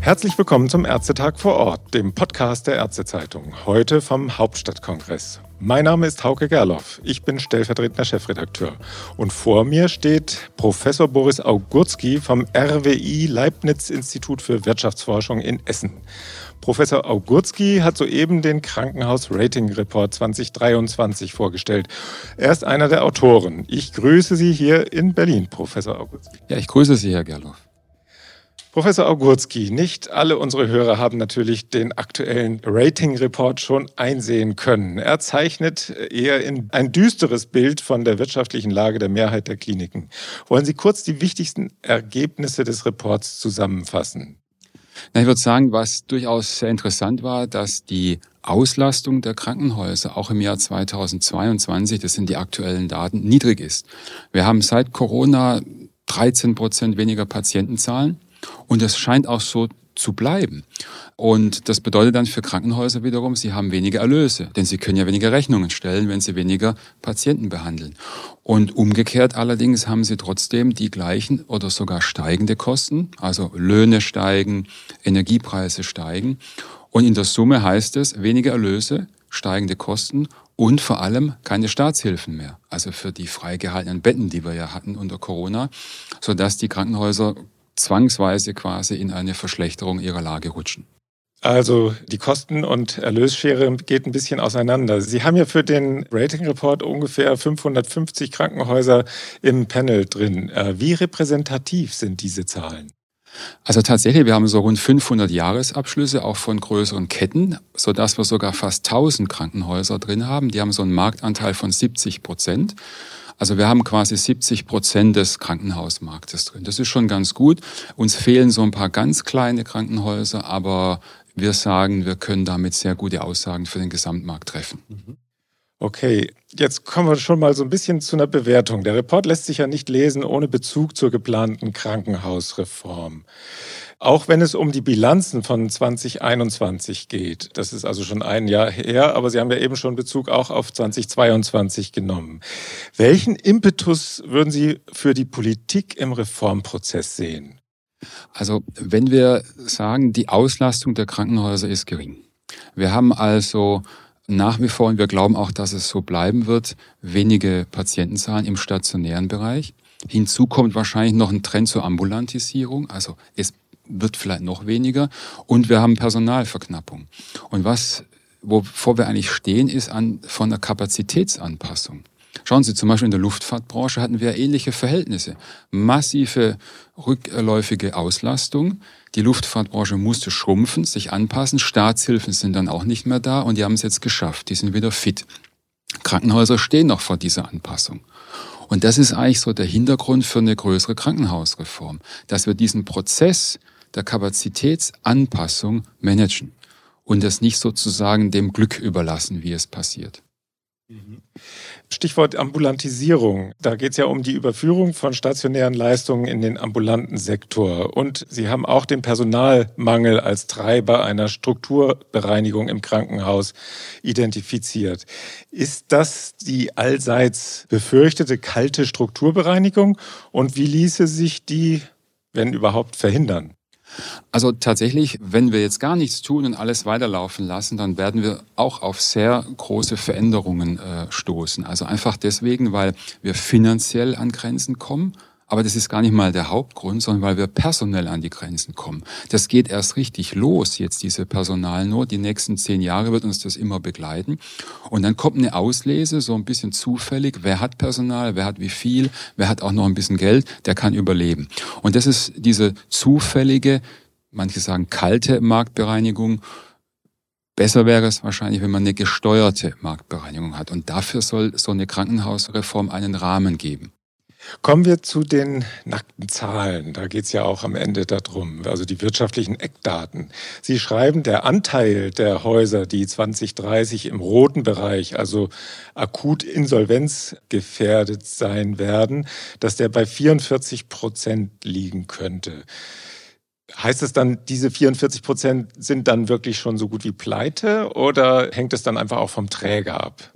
Herzlich willkommen zum Ärztetag vor Ort, dem Podcast der Ärztezeitung. Heute vom Hauptstadtkongress. Mein Name ist Hauke Gerloff. Ich bin stellvertretender Chefredakteur. Und vor mir steht Professor Boris Augurski vom RWI Leibniz Institut für Wirtschaftsforschung in Essen. Professor Augurski hat soeben den Krankenhaus Rating Report 2023 vorgestellt. Er ist einer der Autoren. Ich grüße Sie hier in Berlin, Professor Augurski. Ja, ich grüße Sie, Herr Gerloff. Professor Augurski, nicht alle unsere Hörer haben natürlich den aktuellen Rating-Report schon einsehen können. Er zeichnet eher in ein düsteres Bild von der wirtschaftlichen Lage der Mehrheit der Kliniken. Wollen Sie kurz die wichtigsten Ergebnisse des Reports zusammenfassen? Na, ich würde sagen, was durchaus sehr interessant war, dass die Auslastung der Krankenhäuser auch im Jahr 2022, das sind die aktuellen Daten, niedrig ist. Wir haben seit Corona 13 Prozent weniger Patientenzahlen. Und es scheint auch so zu bleiben. Und das bedeutet dann für Krankenhäuser wiederum, sie haben weniger Erlöse, denn sie können ja weniger Rechnungen stellen, wenn sie weniger Patienten behandeln. Und umgekehrt allerdings haben sie trotzdem die gleichen oder sogar steigende Kosten, also Löhne steigen, Energiepreise steigen. Und in der Summe heißt es weniger Erlöse, steigende Kosten und vor allem keine Staatshilfen mehr, also für die freigehaltenen Betten, die wir ja hatten unter Corona, sodass die Krankenhäuser zwangsweise quasi in eine Verschlechterung ihrer Lage rutschen. Also die Kosten- und Erlösschere geht ein bisschen auseinander. Sie haben ja für den Rating Report ungefähr 550 Krankenhäuser im Panel drin. Äh, wie repräsentativ sind diese Zahlen? Also tatsächlich, wir haben so rund 500 Jahresabschlüsse, auch von größeren Ketten, sodass wir sogar fast 1000 Krankenhäuser drin haben. Die haben so einen Marktanteil von 70 Prozent. Also wir haben quasi 70 Prozent des Krankenhausmarktes drin. Das ist schon ganz gut. Uns fehlen so ein paar ganz kleine Krankenhäuser, aber wir sagen, wir können damit sehr gute Aussagen für den Gesamtmarkt treffen. Mhm. Okay, jetzt kommen wir schon mal so ein bisschen zu einer Bewertung. Der Report lässt sich ja nicht lesen ohne Bezug zur geplanten Krankenhausreform. Auch wenn es um die Bilanzen von 2021 geht. Das ist also schon ein Jahr her, aber Sie haben ja eben schon Bezug auch auf 2022 genommen. Welchen Impetus würden Sie für die Politik im Reformprozess sehen? Also wenn wir sagen, die Auslastung der Krankenhäuser ist gering. Wir haben also nach wie vor, und wir glauben auch, dass es so bleiben wird, wenige Patientenzahlen im stationären Bereich. Hinzu kommt wahrscheinlich noch ein Trend zur Ambulantisierung. Also es wird vielleicht noch weniger. Und wir haben Personalverknappung. Und was, wovor wir eigentlich stehen, ist an, von der Kapazitätsanpassung. Schauen Sie, zum Beispiel in der Luftfahrtbranche hatten wir ähnliche Verhältnisse. Massive rückläufige Auslastung. Die Luftfahrtbranche musste schrumpfen, sich anpassen. Staatshilfen sind dann auch nicht mehr da und die haben es jetzt geschafft. Die sind wieder fit. Krankenhäuser stehen noch vor dieser Anpassung. Und das ist eigentlich so der Hintergrund für eine größere Krankenhausreform, dass wir diesen Prozess der Kapazitätsanpassung managen und das nicht sozusagen dem Glück überlassen, wie es passiert. Stichwort Ambulantisierung. Da geht es ja um die Überführung von stationären Leistungen in den ambulanten Sektor. Und Sie haben auch den Personalmangel als Treiber einer Strukturbereinigung im Krankenhaus identifiziert. Ist das die allseits befürchtete kalte Strukturbereinigung? Und wie ließe sich die, wenn überhaupt, verhindern? Also tatsächlich, wenn wir jetzt gar nichts tun und alles weiterlaufen lassen, dann werden wir auch auf sehr große Veränderungen äh, stoßen. Also einfach deswegen, weil wir finanziell an Grenzen kommen, aber das ist gar nicht mal der Hauptgrund, sondern weil wir personell an die Grenzen kommen. Das geht erst richtig los, jetzt diese Personalnot. Die nächsten zehn Jahre wird uns das immer begleiten. Und dann kommt eine Auslese, so ein bisschen zufällig. Wer hat Personal? Wer hat wie viel? Wer hat auch noch ein bisschen Geld? Der kann überleben. Und das ist diese zufällige, manche sagen kalte Marktbereinigung. Besser wäre es wahrscheinlich, wenn man eine gesteuerte Marktbereinigung hat. Und dafür soll so eine Krankenhausreform einen Rahmen geben. Kommen wir zu den nackten Zahlen. Da geht es ja auch am Ende darum, also die wirtschaftlichen Eckdaten. Sie schreiben, der Anteil der Häuser, die 2030 im roten Bereich, also akut insolvenzgefährdet sein werden, dass der bei 44 Prozent liegen könnte. Heißt es dann, diese 44 Prozent sind dann wirklich schon so gut wie pleite oder hängt es dann einfach auch vom Träger ab?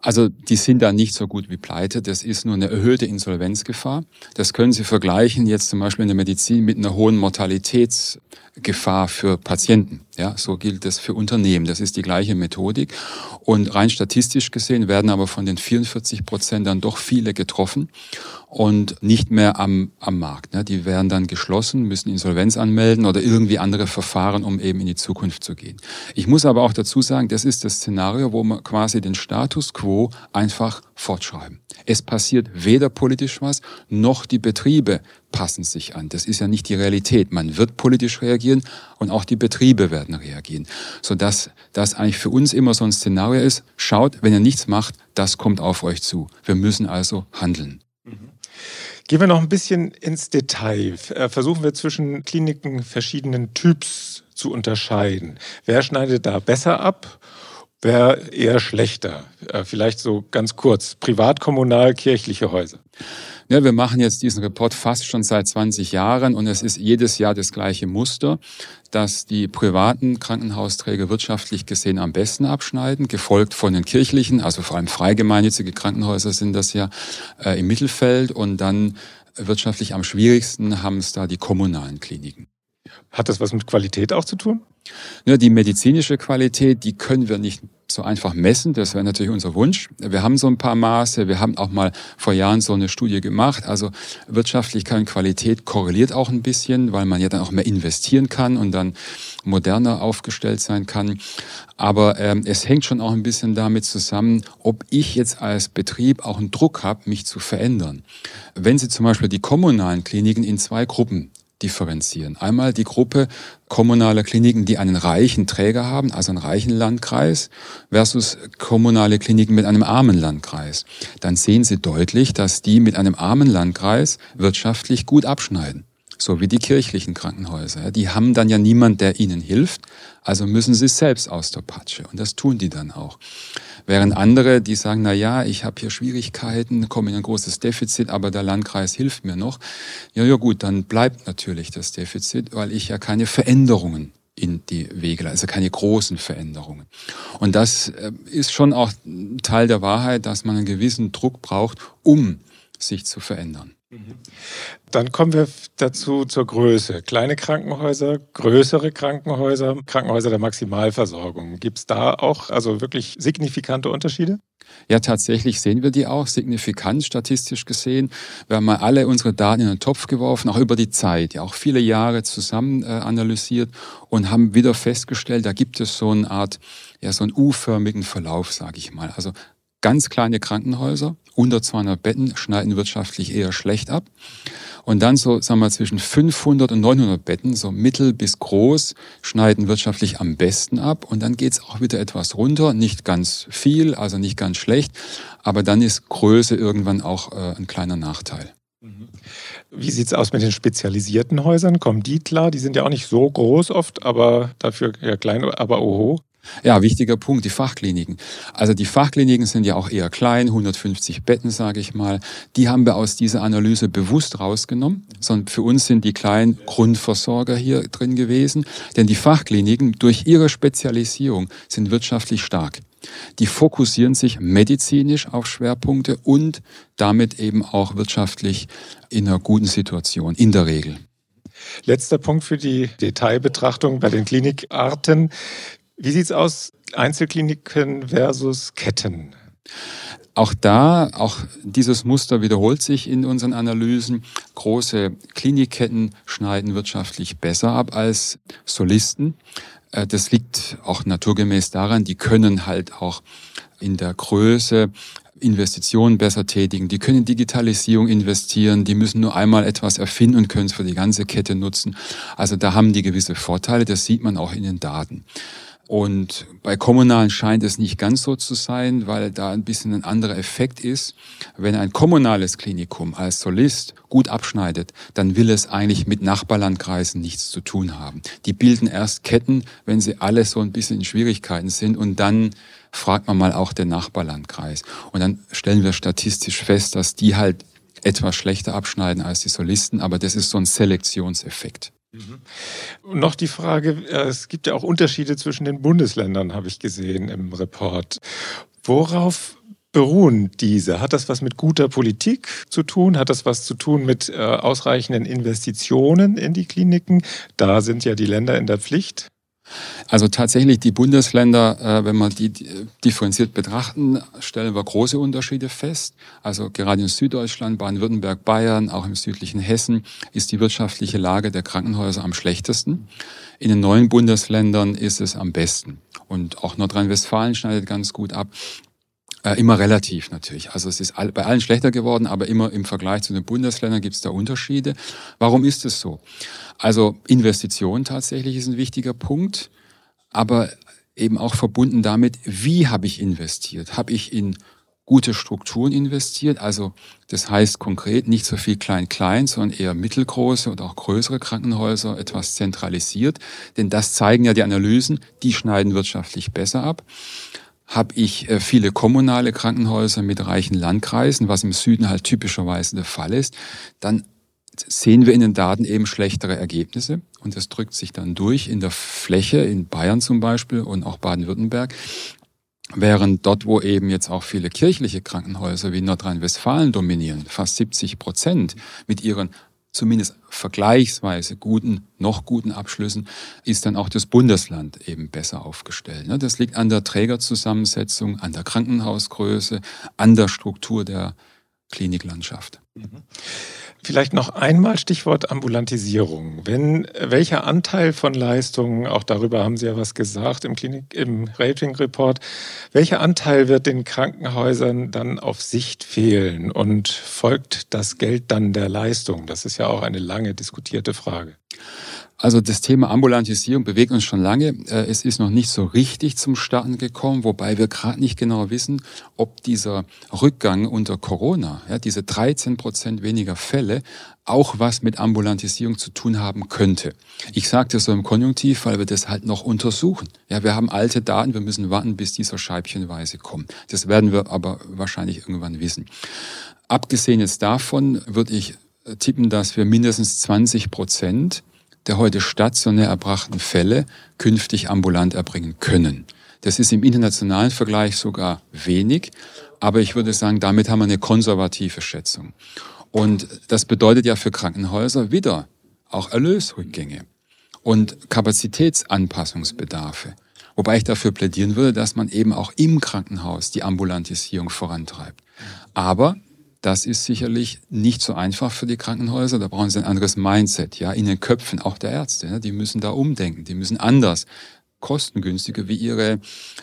Also die sind da nicht so gut wie pleite. Das ist nur eine erhöhte Insolvenzgefahr. Das können Sie vergleichen jetzt zum Beispiel in der Medizin mit einer hohen Mortalitätsgefahr für Patienten. Ja, so gilt das für Unternehmen. Das ist die gleiche Methodik. Und rein statistisch gesehen werden aber von den 44 Prozent dann doch viele getroffen und nicht mehr am, am Markt. Ne? Die werden dann geschlossen, müssen Insolvenz anmelden oder irgendwie andere Verfahren, um eben in die Zukunft zu gehen. Ich muss aber auch dazu sagen, das ist das Szenario, wo wir quasi den Status quo einfach fortschreiben. Es passiert weder politisch was, noch die Betriebe passen sich an. Das ist ja nicht die Realität. Man wird politisch reagieren und auch die Betriebe werden reagieren. Sodass das eigentlich für uns immer so ein Szenario ist, schaut, wenn ihr nichts macht, das kommt auf euch zu. Wir müssen also handeln. Mhm. Gehen wir noch ein bisschen ins Detail. Äh, versuchen wir zwischen Kliniken verschiedenen Typs zu unterscheiden. Wer schneidet da besser ab? Wer eher schlechter? Äh, vielleicht so ganz kurz. Privat, kommunal, kirchliche Häuser. Ja, wir machen jetzt diesen Report fast schon seit 20 Jahren und es ist jedes Jahr das gleiche Muster, dass die privaten Krankenhausträger wirtschaftlich gesehen am besten abschneiden, gefolgt von den kirchlichen, also vor allem freigemeinnützige Krankenhäuser sind das ja äh, im Mittelfeld und dann wirtschaftlich am schwierigsten haben es da die kommunalen Kliniken. Hat das was mit Qualität auch zu tun? Ja, die medizinische Qualität, die können wir nicht so einfach messen. Das wäre natürlich unser Wunsch. Wir haben so ein paar Maße. Wir haben auch mal vor Jahren so eine Studie gemacht. Also Wirtschaftlichkeit und Qualität korreliert auch ein bisschen, weil man ja dann auch mehr investieren kann und dann moderner aufgestellt sein kann. Aber ähm, es hängt schon auch ein bisschen damit zusammen, ob ich jetzt als Betrieb auch einen Druck habe, mich zu verändern. Wenn Sie zum Beispiel die kommunalen Kliniken in zwei Gruppen differenzieren. Einmal die Gruppe kommunaler Kliniken, die einen reichen Träger haben, also einen reichen Landkreis, versus kommunale Kliniken mit einem armen Landkreis. Dann sehen Sie deutlich, dass die mit einem armen Landkreis wirtschaftlich gut abschneiden. So wie die kirchlichen Krankenhäuser. Die haben dann ja niemand, der ihnen hilft, also müssen sie selbst aus der Patsche. Und das tun die dann auch. Während andere, die sagen, na ja, ich habe hier Schwierigkeiten, komme in ein großes Defizit, aber der Landkreis hilft mir noch. Ja, ja gut, dann bleibt natürlich das Defizit, weil ich ja keine Veränderungen in die Wege, also keine großen Veränderungen. Und das äh, ist schon auch Teil der Wahrheit, dass man einen gewissen Druck braucht, um sich zu verändern. Dann kommen wir dazu zur Größe. Kleine Krankenhäuser, größere Krankenhäuser, Krankenhäuser der Maximalversorgung. Gibt es da auch also wirklich signifikante Unterschiede? Ja, tatsächlich sehen wir die auch signifikant statistisch gesehen. Wir haben mal alle unsere Daten in den Topf geworfen, auch über die Zeit, ja auch viele Jahre zusammen äh, analysiert und haben wieder festgestellt, da gibt es so eine Art, ja so einen U-förmigen Verlauf, sage ich mal. Also ganz kleine Krankenhäuser, unter 200 Betten, schneiden wirtschaftlich eher schlecht ab. Und dann so, sagen wir, zwischen 500 und 900 Betten, so mittel bis groß, schneiden wirtschaftlich am besten ab. Und dann geht's auch wieder etwas runter, nicht ganz viel, also nicht ganz schlecht. Aber dann ist Größe irgendwann auch äh, ein kleiner Nachteil. Mhm. Wie sieht's aus mit den spezialisierten Häusern? Kommen die klar? Die sind ja auch nicht so groß oft, aber dafür ja klein, aber oho. Ja, wichtiger Punkt, die Fachkliniken. Also die Fachkliniken sind ja auch eher klein, 150 Betten, sage ich mal. Die haben wir aus dieser Analyse bewusst rausgenommen, sondern für uns sind die kleinen Grundversorger hier drin gewesen. Denn die Fachkliniken durch ihre Spezialisierung sind wirtschaftlich stark. Die fokussieren sich medizinisch auf Schwerpunkte und damit eben auch wirtschaftlich in einer guten Situation, in der Regel. Letzter Punkt für die Detailbetrachtung bei den Klinikarten. Wie sieht es aus, Einzelkliniken versus Ketten? Auch da, auch dieses Muster wiederholt sich in unseren Analysen. Große Klinikketten schneiden wirtschaftlich besser ab als Solisten. Äh, das liegt auch naturgemäß daran, die können halt auch in der Größe Investitionen besser tätigen, die können in Digitalisierung investieren, die müssen nur einmal etwas erfinden und können es für die ganze Kette nutzen. Also da haben die gewisse Vorteile, das sieht man auch in den Daten. Und bei kommunalen scheint es nicht ganz so zu sein, weil da ein bisschen ein anderer Effekt ist. Wenn ein kommunales Klinikum als Solist gut abschneidet, dann will es eigentlich mit Nachbarlandkreisen nichts zu tun haben. Die bilden erst Ketten, wenn sie alle so ein bisschen in Schwierigkeiten sind und dann fragt man mal auch den Nachbarlandkreis. Und dann stellen wir statistisch fest, dass die halt etwas schlechter abschneiden als die Solisten, aber das ist so ein Selektionseffekt. Und noch die Frage, äh, es gibt ja auch Unterschiede zwischen den Bundesländern, habe ich gesehen im Report. Worauf beruhen diese? Hat das was mit guter Politik zu tun? Hat das was zu tun mit äh, ausreichenden Investitionen in die Kliniken? Da sind ja die Länder in der Pflicht. Also tatsächlich die Bundesländer, äh, wenn man die differenziert betrachten, stellen wir große Unterschiede fest. Also gerade in Süddeutschland, Baden-Württemberg, Bayern, auch im südlichen Hessen ist die wirtschaftliche Lage der Krankenhäuser am schlechtesten. In den neuen Bundesländern ist es am besten. Und auch Nordrhein-Westfalen schneidet ganz gut ab. Äh, immer relativ natürlich. Also es ist bei allen schlechter geworden, aber immer im Vergleich zu den Bundesländern gibt es da Unterschiede. Warum ist es so? Also Investition tatsächlich ist ein wichtiger Punkt, aber eben auch verbunden damit, wie habe ich investiert? Habe ich in gute Strukturen investiert. Also das heißt konkret nicht so viel klein-klein, sondern eher mittelgroße oder auch größere Krankenhäuser etwas zentralisiert. Denn das zeigen ja die Analysen, die schneiden wirtschaftlich besser ab habe ich äh, viele kommunale Krankenhäuser mit reichen Landkreisen, was im Süden halt typischerweise der Fall ist, dann sehen wir in den Daten eben schlechtere Ergebnisse und das drückt sich dann durch in der Fläche, in Bayern zum Beispiel und auch Baden-Württemberg. Während dort, wo eben jetzt auch viele kirchliche Krankenhäuser wie Nordrhein-Westfalen dominieren, fast 70 Prozent mit ihren zumindest vergleichsweise guten, noch guten Abschlüssen, ist dann auch das Bundesland eben besser aufgestellt. Ne? Das liegt an der Trägerzusammensetzung, an der Krankenhausgröße, an der Struktur der Kliniklandschaft. Mhm. Vielleicht noch einmal Stichwort Ambulantisierung. Wenn, welcher Anteil von Leistungen, auch darüber haben Sie ja was gesagt im Klinik, im Rating-Report, welcher Anteil wird den Krankenhäusern dann auf Sicht fehlen und folgt das Geld dann der Leistung? Das ist ja auch eine lange diskutierte Frage. Also das Thema Ambulantisierung bewegt uns schon lange. Äh, es ist noch nicht so richtig zum Starten gekommen, wobei wir gerade nicht genau wissen, ob dieser Rückgang unter Corona, ja, diese 13 Prozent weniger Fälle, auch was mit Ambulantisierung zu tun haben könnte. Ich sage das so im Konjunktiv, weil wir das halt noch untersuchen. Ja, wir haben alte Daten, wir müssen warten, bis dieser scheibchenweise kommt. Das werden wir aber wahrscheinlich irgendwann wissen. Abgesehen jetzt davon würde ich tippen, dass wir mindestens 20 Prozent der heute stationär erbrachten Fälle künftig ambulant erbringen können. Das ist im internationalen Vergleich sogar wenig, aber ich würde sagen, damit haben wir eine konservative Schätzung. Und das bedeutet ja für Krankenhäuser wieder auch Erlösrückgänge und Kapazitätsanpassungsbedarfe. Wobei ich dafür plädieren würde, dass man eben auch im Krankenhaus die Ambulantisierung vorantreibt. Aber das ist sicherlich nicht so einfach für die Krankenhäuser. Da brauchen sie ein anderes Mindset, ja, in den Köpfen auch der Ärzte. Ne? Die müssen da umdenken, die müssen anders, kostengünstiger wie ihre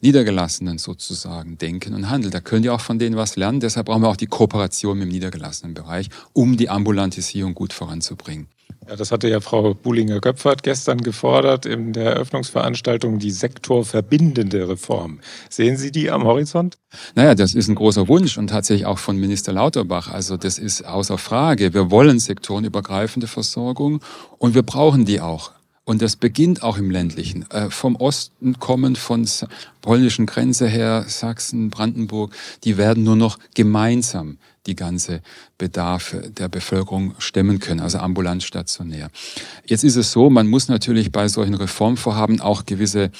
Niedergelassenen sozusagen denken und handeln. Da können die auch von denen was lernen. Deshalb brauchen wir auch die Kooperation mit dem niedergelassenen Bereich, um die Ambulantisierung gut voranzubringen. Ja, das hatte ja Frau Bulinger-Göpfert gestern gefordert in der Eröffnungsveranstaltung, die sektorverbindende Reform. Sehen Sie die am Horizont? Naja, das ist ein großer Wunsch und tatsächlich auch von Minister Lauterbach. Also das ist außer Frage. Wir wollen sektorenübergreifende Versorgung und wir brauchen die auch. Und das beginnt auch im ländlichen. Äh, vom Osten kommen, von polnischen Grenze her, Sachsen, Brandenburg, die werden nur noch gemeinsam die ganze Bedarfe der Bevölkerung stemmen können, also ambulant stationär. Jetzt ist es so, man muss natürlich bei solchen Reformvorhaben auch gewisse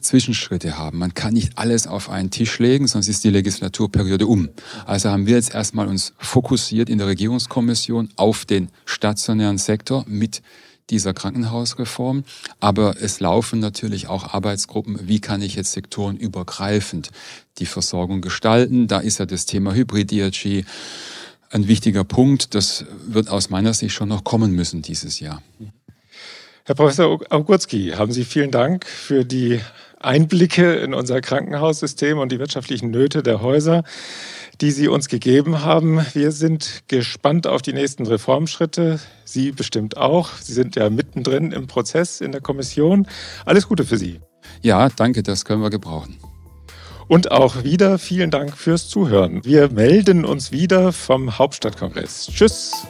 Zwischenschritte haben. Man kann nicht alles auf einen Tisch legen, sonst ist die Legislaturperiode um. Also haben wir jetzt erstmal uns fokussiert in der Regierungskommission auf den stationären Sektor mit dieser Krankenhausreform. Aber es laufen natürlich auch Arbeitsgruppen, wie kann ich jetzt sektorenübergreifend die Versorgung gestalten. Da ist ja das Thema Hybrid-DRG ein wichtiger Punkt. Das wird aus meiner Sicht schon noch kommen müssen dieses Jahr. Herr Professor Augurski, haben Sie vielen Dank für die Einblicke in unser Krankenhaussystem und die wirtschaftlichen Nöte der Häuser die Sie uns gegeben haben. Wir sind gespannt auf die nächsten Reformschritte. Sie bestimmt auch. Sie sind ja mittendrin im Prozess in der Kommission. Alles Gute für Sie. Ja, danke, das können wir gebrauchen. Und auch wieder vielen Dank fürs Zuhören. Wir melden uns wieder vom Hauptstadtkongress. Tschüss.